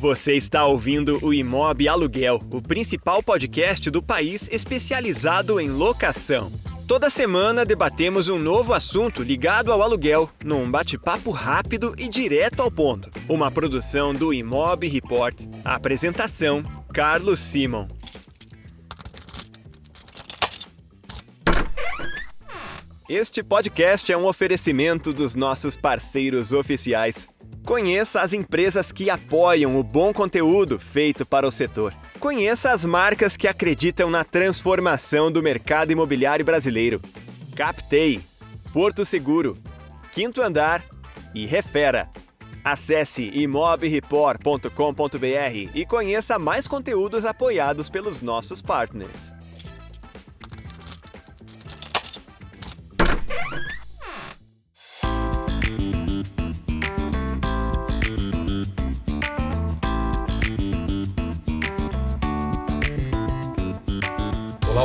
Você está ouvindo o Imob Aluguel, o principal podcast do país especializado em locação. Toda semana debatemos um novo assunto ligado ao aluguel, num bate-papo rápido e direto ao ponto. Uma produção do Imob Report. Apresentação: Carlos Simon. Este podcast é um oferecimento dos nossos parceiros oficiais. Conheça as empresas que apoiam o bom conteúdo feito para o setor. Conheça as marcas que acreditam na transformação do mercado imobiliário brasileiro. Captei, Porto Seguro, Quinto Andar e Refera. Acesse imobreport.com.br e conheça mais conteúdos apoiados pelos nossos partners.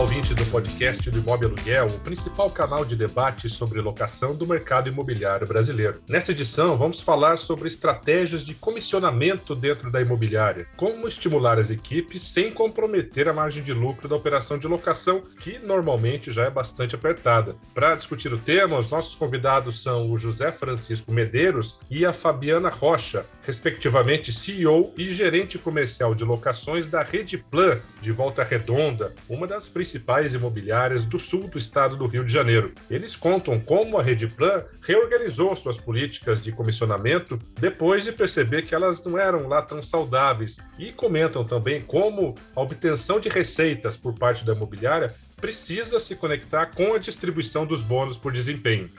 Ouvinte do podcast do Imóvel Aluguel, o principal canal de debate sobre locação do mercado imobiliário brasileiro. Nessa edição, vamos falar sobre estratégias de comissionamento dentro da imobiliária, como estimular as equipes sem comprometer a margem de lucro da operação de locação, que normalmente já é bastante apertada. Para discutir o tema, os nossos convidados são o José Francisco Medeiros e a Fabiana Rocha, respectivamente CEO e gerente comercial de locações da Rede Plan de Volta Redonda, uma das principais principais imobiliárias do sul do estado do Rio de Janeiro. Eles contam como a Redplan reorganizou suas políticas de comissionamento depois de perceber que elas não eram lá tão saudáveis e comentam também como a obtenção de receitas por parte da imobiliária precisa se conectar com a distribuição dos bônus por desempenho.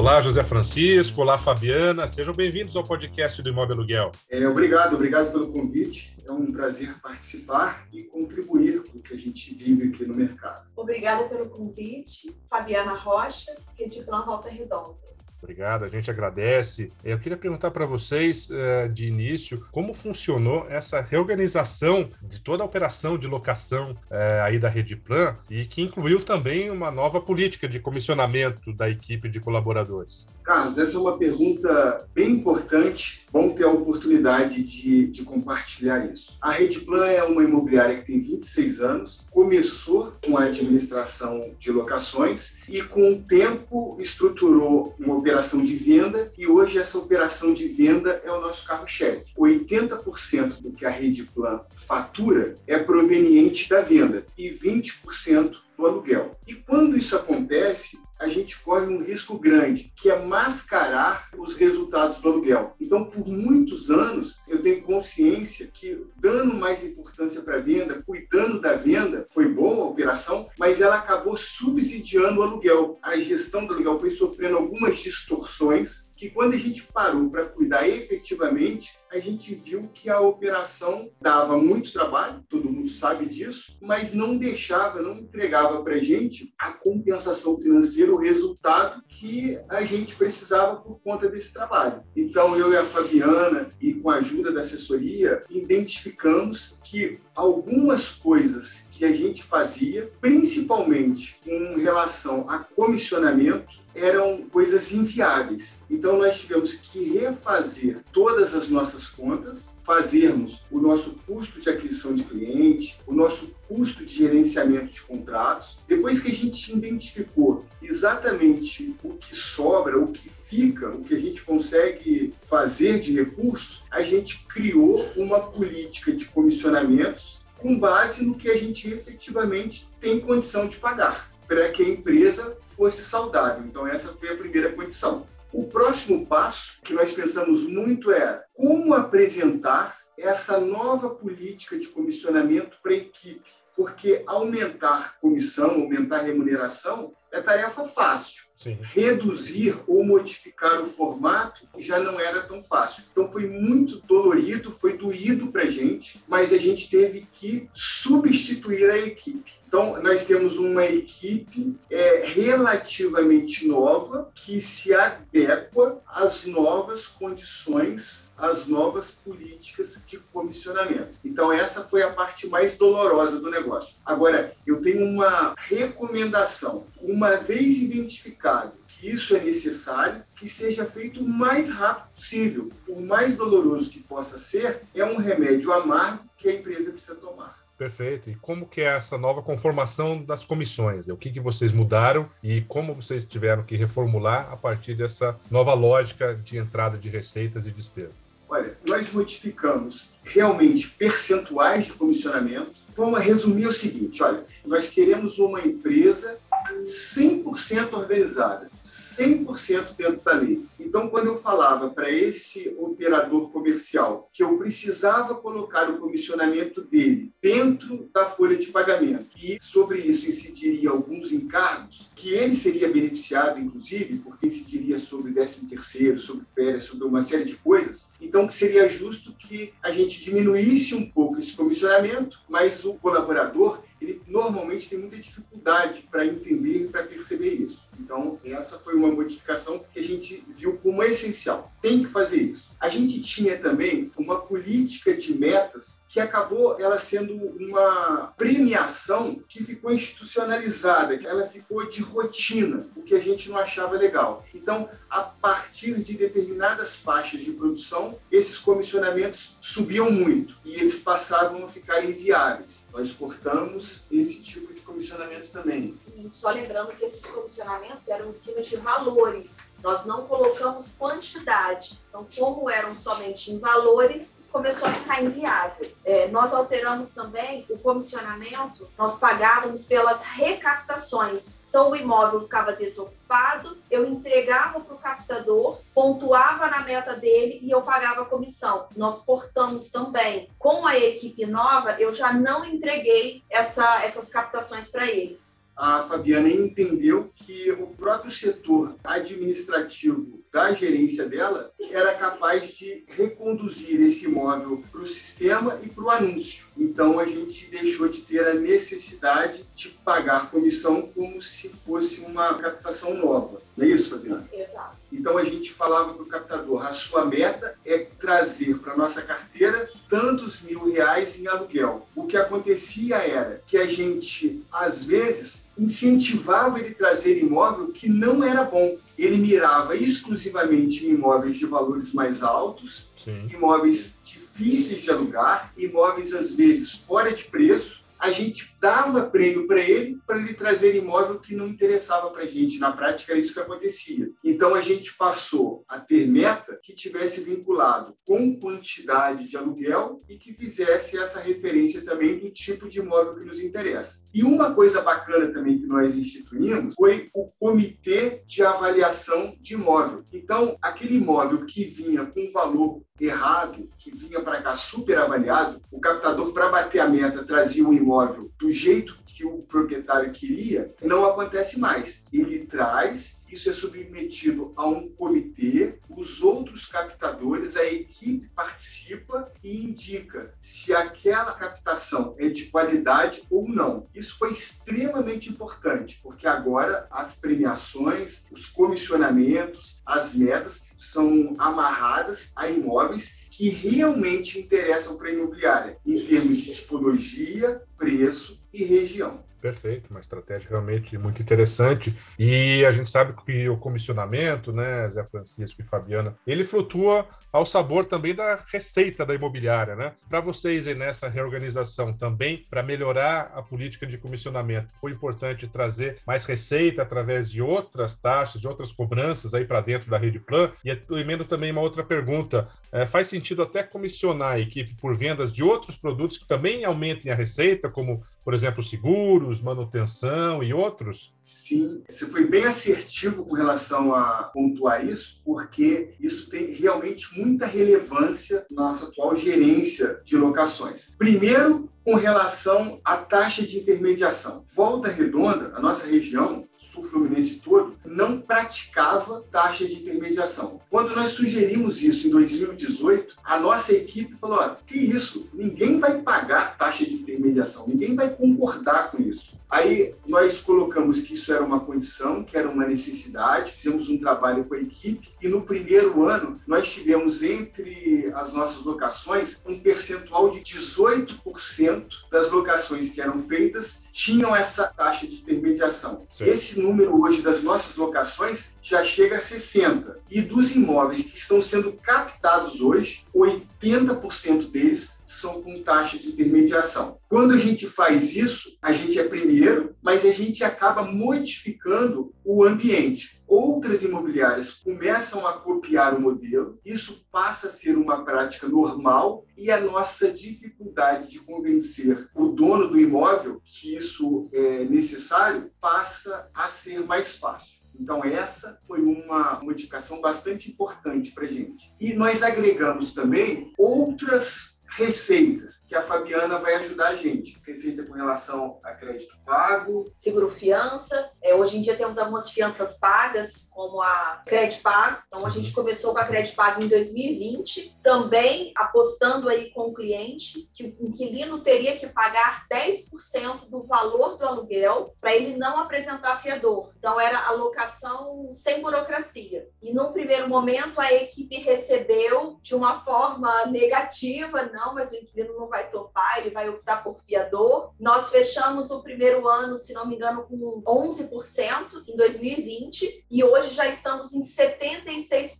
Olá, José Francisco. Olá, Fabiana. Sejam bem-vindos ao podcast do Imóvel Aluguel. É, obrigado, obrigado pelo convite. É um prazer participar e contribuir com o que a gente vive aqui no mercado. Obrigada pelo convite. Fabiana Rocha, Rede Plan Volta Redonda. Obrigado, a gente agradece. Eu queria perguntar para vocês, eh, de início, como funcionou essa reorganização de toda a operação de locação eh, aí da Rede Plan e que incluiu também uma nova política de comissionamento da equipe de colaboradores. Carlos, essa é uma pergunta bem importante. Bom ter a oportunidade de, de compartilhar isso. A Rede Plan é uma imobiliária que tem 26 anos, começou com a administração de locações e, com o tempo, estruturou uma operação de venda e hoje essa operação de venda é o nosso carro-chefe. 80% do que a Rede Plan fatura é proveniente da venda e 20% do aluguel. E quando isso acontece, a gente corre um risco grande, que é mascarar os resultados do aluguel. Então, por muitos anos, eu tenho consciência que dando mais importância para a venda, cuidando da venda, foi boa a operação, mas ela acabou subsidiando o aluguel. A gestão do aluguel foi sofrendo algumas distorções que quando a gente parou para cuidar efetivamente, a gente viu que a operação dava muito trabalho, todo mundo sabe disso, mas não deixava, não entregava para a gente a compensação financeira, o resultado que a gente precisava por conta desse trabalho. Então, eu e a Fabiana, e com a ajuda da assessoria, identificamos que algumas coisas que a gente fazia, principalmente com relação a comissionamento, eram coisas inviáveis. Então nós tivemos que refazer todas as nossas contas, fazermos o nosso custo de aquisição de cliente, o nosso custo de gerenciamento de contratos. Depois que a gente identificou exatamente o que sobra, o que fica, o que a gente consegue fazer de recursos, a gente criou uma política de comissionamentos com base no que a gente efetivamente tem condição de pagar, para que a empresa fosse saudável. Então, essa foi a primeira condição. O próximo passo que nós pensamos muito é como apresentar essa nova política de comissionamento para a equipe, porque aumentar comissão, aumentar remuneração é tarefa fácil. Sim. Reduzir ou modificar o formato já não era tão fácil. Então foi muito dolorido, foi doído para a gente, mas a gente teve que substituir a equipe. Então, nós temos uma equipe é, relativamente nova que se adequa às novas condições, às novas políticas de comissionamento. Então, essa foi a parte mais dolorosa do negócio. Agora, eu tenho uma recomendação. Uma vez identificado que isso é necessário, que seja feito o mais rápido possível. O mais doloroso que possa ser é um remédio amargo que a empresa precisa tomar. Perfeito. E como que é essa nova conformação das comissões? O que, que vocês mudaram e como vocês tiveram que reformular a partir dessa nova lógica de entrada de receitas e despesas? Olha, nós modificamos realmente percentuais de comissionamento. Vamos resumir o seguinte, olha, nós queremos uma empresa 100% organizada, 100% dentro da lei. Então, quando eu falava para esse operador comercial que eu precisava colocar o comissionamento dele dentro da folha de pagamento e sobre isso incidiria alguns encargos, que ele seria beneficiado, inclusive, porque incidiria sobre 13 terceiro, sobre férias, sobre uma série de coisas, então que seria justo que a gente diminuísse um pouco esse comissionamento, mas o colaborador ele normalmente tem muita dificuldade para entender para perceber isso. Então, essa foi uma modificação que a gente viu como essencial. Tem que fazer isso. A gente tinha também uma política de metas que acabou ela sendo uma premiação que ficou institucionalizada, que ela ficou de rotina, o que a gente não achava legal. Então, a partir de determinadas faixas de produção, esses comissionamentos subiam muito e eles passavam a ficar inviáveis. Nós cortamos esse tipo de comissionamento também. E só lembrando que esses comissionamentos eram em cima de valores. Nós não colocamos quantidade. Então, como eram somente em valores, começou a ficar inviável. É, nós alteramos também o comissionamento, nós pagávamos pelas recaptações. Então, o imóvel ficava desocupado, eu entregava para o captador, pontuava na meta dele e eu pagava a comissão. Nós cortamos também. Com a equipe nova, eu já não entreguei essa, essas captações para eles. A Fabiana entendeu que o próprio setor administrativo da gerência dela era capaz de reconduzir esse imóvel para o sistema e para o anúncio. Então a gente deixou de ter a necessidade de pagar comissão como se fosse uma captação nova. Não é isso, Fabiana? Exato. Então a gente falava para o captador: a sua meta é trazer para nossa carteira tantos mil reais em aluguel. O que acontecia era que a gente, às vezes, incentivava ele a trazer imóvel que não era bom. Ele mirava exclusivamente em imóveis de valores mais altos, Sim. imóveis difíceis de alugar, imóveis às vezes fora de preço, a gente dava prêmio para ele, para ele trazer imóvel que não interessava para a gente. Na prática, era isso que acontecia. Então, a gente passou a ter meta que tivesse vinculado com quantidade de aluguel e que fizesse essa referência também do tipo de imóvel que nos interessa. E uma coisa bacana também que nós instituímos foi o comitê de avaliação de imóvel. Então, aquele imóvel que vinha com valor errado, que vinha para cá super avaliado, o captador, para bater a meta, trazia o imóvel do jeito que o proprietário queria, não acontece mais. Ele traz isso é submetido a um comitê, os outros captadores, a equipe participa e indica se aquela captação é de qualidade ou não. Isso foi extremamente importante, porque agora as premiações, os comissionamentos, as metas são amarradas a imóveis que realmente interessam para a imobiliária, em termos de tipologia, preço e região. Perfeito, uma estratégia realmente muito interessante. E a gente sabe que o comissionamento, né, Zé Francisco e Fabiana, ele flutua ao sabor também da receita da imobiliária, né? Para vocês aí nessa reorganização também, para melhorar a política de comissionamento, foi importante trazer mais receita através de outras taxas, de outras cobranças aí para dentro da Rede Plan. E eu emendo também uma outra pergunta: é, faz sentido até comissionar a equipe por vendas de outros produtos que também aumentem a receita, como, por exemplo, seguros? Manutenção e outros? Sim, você foi bem assertivo com relação a pontuar isso, porque isso tem realmente muita relevância na nossa atual gerência de locações. Primeiro, com relação à taxa de intermediação. Volta Redonda, a nossa região, sul fluminense todo, não praticava taxa de intermediação. Quando nós sugerimos isso em 2018, a nossa equipe falou: ah, que isso? Ninguém vai pagar taxa de intermediação, ninguém vai concordar com isso. Aí nós colocamos que isso era uma condição, que era uma necessidade, fizemos um trabalho com a equipe e no primeiro ano nós tivemos entre as nossas locações um percentual de 18% das locações que eram feitas tinham essa taxa de intermediação. Sim. Esse número hoje das nossas locações já chega a 60. E dos imóveis que estão sendo captados hoje, 80% deles são com taxa de intermediação. Quando a gente faz isso, a gente é primeiro, mas a gente acaba modificando o ambiente. Outras imobiliárias começam a copiar o modelo, isso passa a ser uma prática normal e a nossa dificuldade de convencer o dono do imóvel que isso é necessário passa a ser mais fácil. Então, essa foi uma modificação bastante importante para a gente. E nós agregamos também outras receitas, que a Fabiana vai ajudar a gente. Receita com relação a crédito pago. Seguro fiança. É, hoje em dia temos algumas fianças pagas, como a crédito pago. Então, a gente começou com a crédito pago em 2020, também apostando aí com o cliente que o inquilino teria que pagar 10% do valor do aluguel para ele não apresentar fiador. Então, era alocação sem burocracia. E, num primeiro momento, a equipe recebeu de uma forma negativa, não, mas o inquilino não vai topar, ele vai optar por fiador. Nós fechamos o primeiro ano, se não me engano, com 11% em 2020 e hoje já estamos em 76%.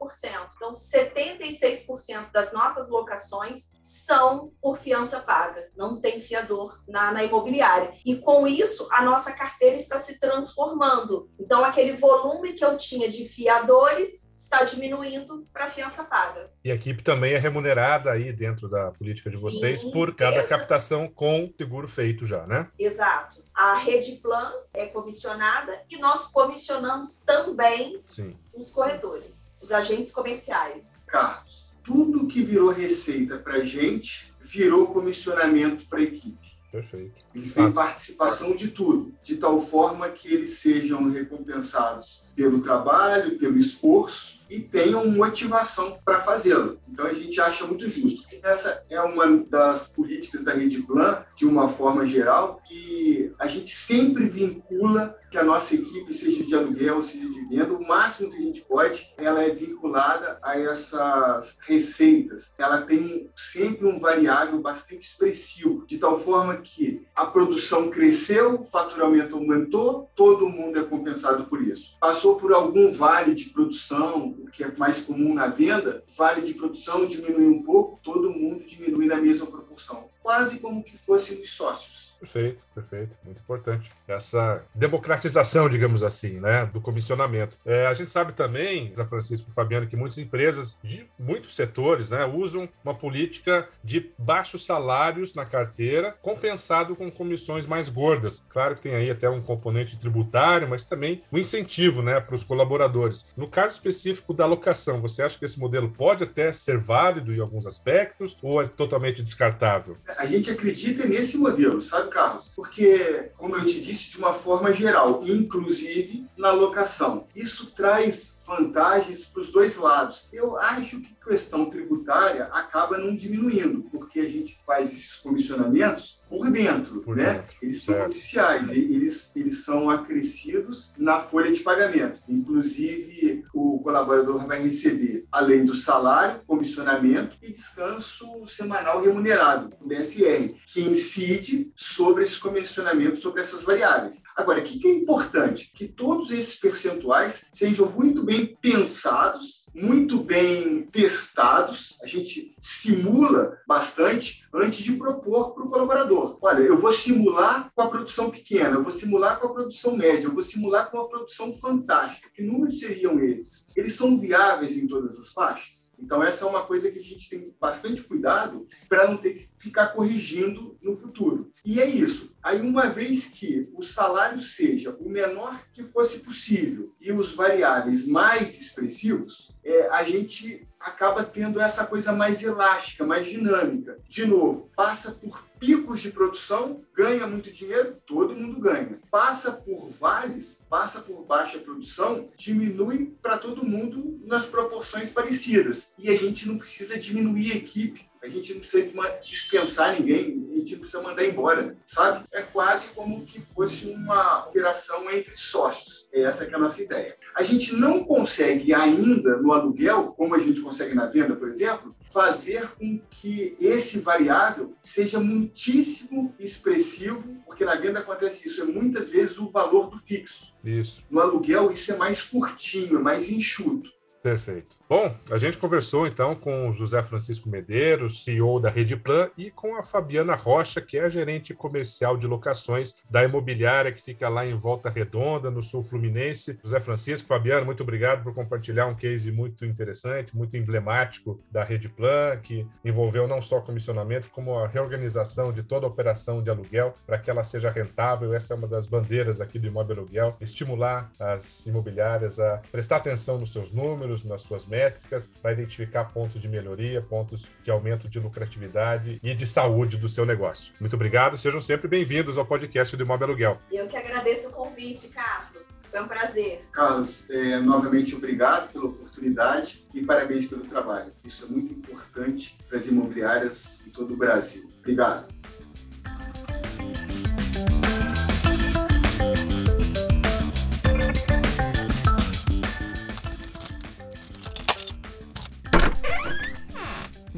Então, 76% das nossas locações são por fiança paga, não tem fiador na, na imobiliária. E com isso, a nossa carteira está se transformando. Então, aquele volume que eu tinha de fiadores está diminuindo para a fiança paga. E a equipe também é remunerada aí dentro da política de vocês Sim, por cada captação com seguro feito já, né? Exato. A Rede Plan é comissionada e nós comissionamos também Sim. os corretores, os agentes comerciais. Carlos, tudo que virou receita para a gente virou comissionamento para a equipe. Perfeito. Eles têm participação de tudo, de tal forma que eles sejam recompensados pelo trabalho, pelo esforço e tenham motivação para fazê-lo. Então a gente acha muito justo. Essa é uma das políticas da Rede Plan, de uma forma geral, que a gente sempre vincula que a nossa equipe, seja de aluguel, seja de venda, o máximo que a gente pode, ela é vinculada a essas receitas. Ela tem sempre um variável bastante expressivo, de tal forma que a produção cresceu, o faturamento aumentou, todo mundo é compensado por isso. Passou por algum vale de produção, o que é mais comum na venda, vale de produção diminui um pouco, todo mundo diminui na mesma proporção. Quase como que fôssemos sócios. Perfeito, perfeito, muito importante. Essa democratização, digamos assim, né, do comissionamento. É, a gente sabe também, Zé Francisco Fabiano, que muitas empresas de muitos setores, né, usam uma política de baixos salários na carteira, compensado com comissões mais gordas. Claro que tem aí até um componente tributário, mas também um incentivo, né, para os colaboradores. No caso específico da locação, você acha que esse modelo pode até ser válido em alguns aspectos ou é totalmente descartável? A gente acredita nesse modelo, sabe? Carlos? Porque, como eu te disse, de uma forma geral, inclusive na locação. Isso traz vantagens para os dois lados. Eu acho que questão tributária acaba não diminuindo, porque a gente faz esses comissionamentos por dentro, por né? Dentro. Eles certo. são oficiais, eles, eles são acrescidos na folha de pagamento. Inclusive, o colaborador vai receber, além do salário, comissionamento e descanso semanal remunerado, o DSR, que incide sobre esse comissionamento, sobre essas variáveis. Agora, o que é importante? Que todos esses percentuais sejam muito bem pensados muito bem testados, a gente simula bastante antes de propor para o colaborador. Olha, eu vou simular com a produção pequena, eu vou simular com a produção média, eu vou simular com a produção fantástica. Que números seriam esses? Eles são viáveis em todas as faixas? Então, essa é uma coisa que a gente tem bastante cuidado para não ter que ficar corrigindo no futuro. E é isso. Aí, uma vez que o salário seja o menor que fosse possível e os variáveis mais expressivos, é, a gente acaba tendo essa coisa mais elástica, mais dinâmica. De novo, passa por picos de produção, ganha muito dinheiro, todo mundo ganha. Passa por vales, passa por baixa produção, diminui para todo mundo nas proporções parecidas. E a gente não precisa diminuir a equipe a gente não precisa dispensar ninguém, a gente não precisa mandar embora, sabe? É quase como que fosse uma operação entre sócios. É essa que é a nossa ideia. A gente não consegue ainda no aluguel, como a gente consegue na venda, por exemplo, fazer com que esse variável seja muitíssimo expressivo, porque na venda acontece isso, é muitas vezes o valor do fixo. Isso. No aluguel, isso é mais curtinho, é mais enxuto. Perfeito. Bom, a gente conversou então com o José Francisco Medeiros, CEO da Rede Plan, e com a Fabiana Rocha, que é a gerente comercial de locações da imobiliária que fica lá em Volta Redonda, no sul fluminense. José Francisco, Fabiana, muito obrigado por compartilhar um case muito interessante, muito emblemático da Rede Plan, que envolveu não só comissionamento, como a reorganização de toda a operação de aluguel para que ela seja rentável. Essa é uma das bandeiras aqui do imóvel aluguel, estimular as imobiliárias a prestar atenção nos seus números números, nas suas métricas, para identificar pontos de melhoria, pontos de aumento de lucratividade e de saúde do seu negócio. Muito obrigado, sejam sempre bem-vindos ao podcast do Imóvel Aluguel. Eu que agradeço o convite, Carlos. Foi um prazer. Carlos, é, novamente obrigado pela oportunidade e parabéns pelo trabalho. Isso é muito importante para as imobiliárias de todo o Brasil. Obrigado.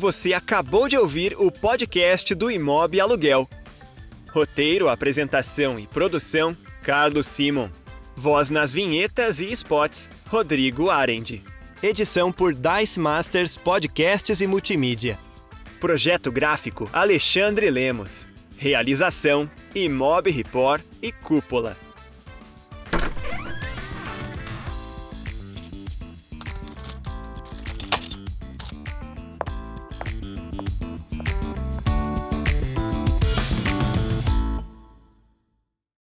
Você acabou de ouvir o podcast do Imob Aluguel. Roteiro, apresentação e produção: Carlos Simon. Voz nas vinhetas e spots: Rodrigo Arendi. Edição por Dice Masters Podcasts e Multimídia. Projeto gráfico: Alexandre Lemos. Realização: Imob Report e Cúpula.